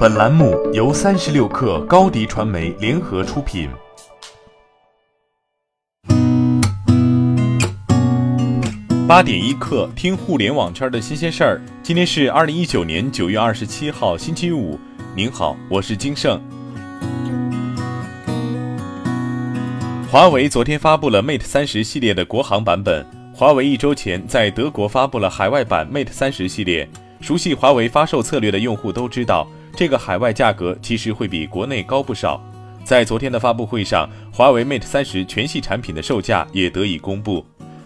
本栏目由三十六氪高低传媒联合出品。八点一刻，听互联网圈的新鲜事儿。今天是二零一九年九月二十七号，星期五。您好，我是金盛。华为昨天发布了 Mate 三十系列的国行版本。华为一周前在德国发布了海外版 Mate 三十系列。熟悉华为发售策略的用户都知道。这个海外价格其实会比国内高不少。在昨天的发布会上，华为 Mate 三十全系产品的售价也得以公布。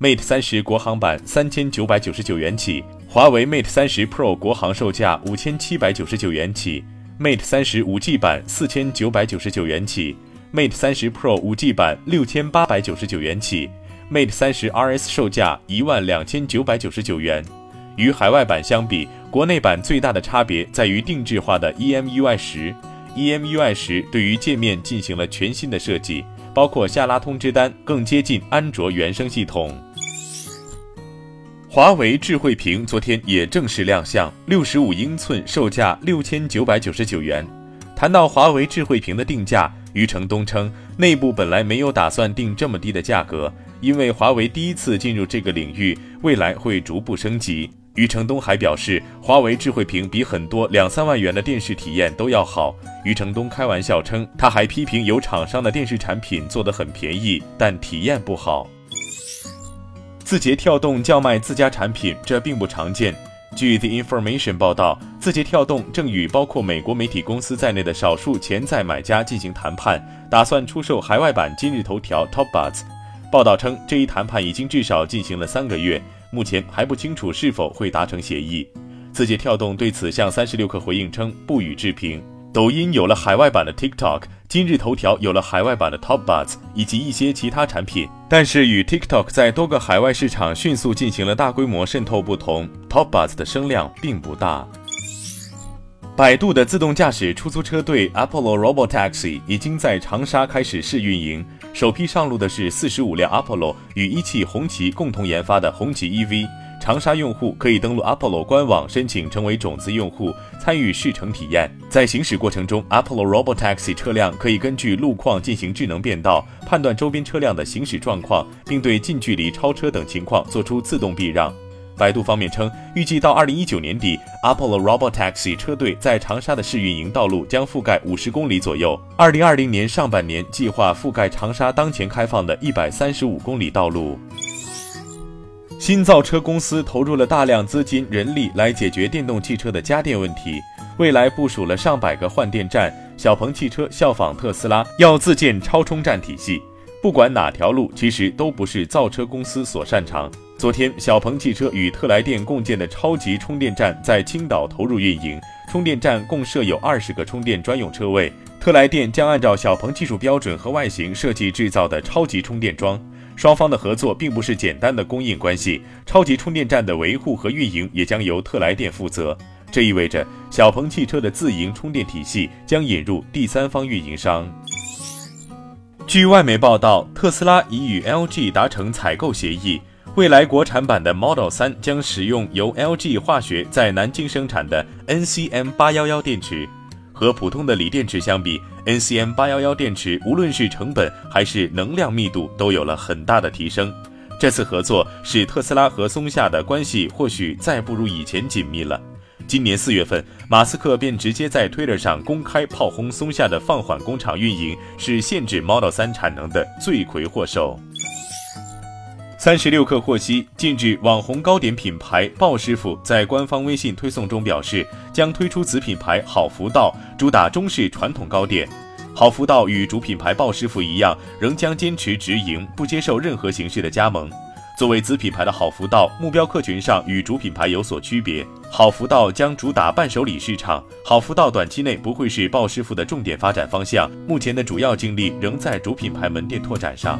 Mate 三十国行版三千九百九十九元起，华为 Mate 三十 Pro 国行售价五千七百九十九元起，Mate 三十五 G 版四千九百九十九元起，Mate 三十 Pro 五 G 版六千八百九十九元起，Mate 三十 RS 售价一万两千九百九十九元。与海外版相比，国内版最大的差别在于定制化的 EMUI 十。EMUI 十对于界面进行了全新的设计，包括下拉通知单，更接近安卓原生系统。华为智慧屏昨天也正式亮相，六十五英寸，售价六千九百九十九元。谈到华为智慧屏的定价，余承东称，内部本来没有打算定这么低的价格，因为华为第一次进入这个领域，未来会逐步升级。余承东还表示，华为智慧屏比很多两三万元的电视体验都要好。余承东开玩笑称，他还批评有厂商的电视产品做得很便宜，但体验不好。字节跳动叫卖自家产品，这并不常见。据 The Information 报道，字节跳动正与包括美国媒体公司在内的少数潜在买家进行谈判，打算出售海外版今日头条 Top Buzz。报道称，这一谈判已经至少进行了三个月。目前还不清楚是否会达成协议。字节跳动对此向三十六氪回应称不予置评。抖音有了海外版的 TikTok，今日头条有了海外版的 Top Buzz，以及一些其他产品。但是与 TikTok 在多个海外市场迅速进行了大规模渗透不同，Top Buzz 的声量并不大。百度的自动驾驶出租车队 Apollo Robotaxi 已经在长沙开始试运营。首批上路的是四十五辆 Apollo 与一汽红旗共同研发的红旗 EV。长沙用户可以登录 Apollo 官网申请成为种子用户，参与试乘体验。在行驶过程中，Apollo Robotaxi 车辆可以根据路况进行智能变道，判断周边车辆的行驶状况，并对近距离超车等情况做出自动避让。百度方面称，预计到二零一九年底，Apollo Robotaxi 车队在长沙的试运营道路将覆盖五十公里左右。二零二零年上半年计划覆盖长沙当前开放的一百三十五公里道路。新造车公司投入了大量资金、人力来解决电动汽车的家电问题，未来部署了上百个换电站。小鹏汽车效仿特斯拉，要自建超充站体系。不管哪条路，其实都不是造车公司所擅长。昨天，小鹏汽车与特来电共建的超级充电站在青岛投入运营。充电站共设有二十个充电专用车位。特来电将按照小鹏技术标准和外形设计制造的超级充电桩。双方的合作并不是简单的供应关系，超级充电站的维护和运营也将由特来电负责。这意味着小鹏汽车的自营充电体系将引入第三方运营商。据外媒报道，特斯拉已与 LG 达成采购协议。未来国产版的 Model 3将使用由 LG 化学在南京生产的 NCM 八幺幺电池。和普通的锂电池相比，NCM 八幺幺电池无论是成本还是能量密度都有了很大的提升。这次合作使特斯拉和松下的关系或许再不如以前紧密了。今年四月份，马斯克便直接在 Twitter 上公开炮轰松下的放缓工厂运营是限制 Model 3产能的罪魁祸首。三十六氪获悉，近日网红糕点品牌鲍师傅在官方微信推送中表示，将推出子品牌好福道，主打中式传统糕点。好福道与主品牌鲍师傅一样，仍将坚持直营，不接受任何形式的加盟。作为子品牌的好福道，目标客群上与主品牌有所区别。好福道将主打伴手礼市场，好福道短期内不会是鲍师傅的重点发展方向，目前的主要精力仍在主品牌门店拓展上。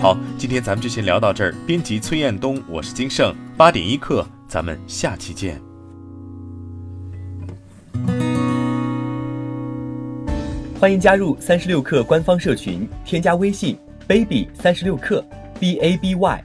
好，今天咱们就先聊到这儿。编辑崔彦东，我是金盛，八点一刻，咱们下期见。欢迎加入三十六氪官方社群，添加微信 baby 三十六氪 b a b y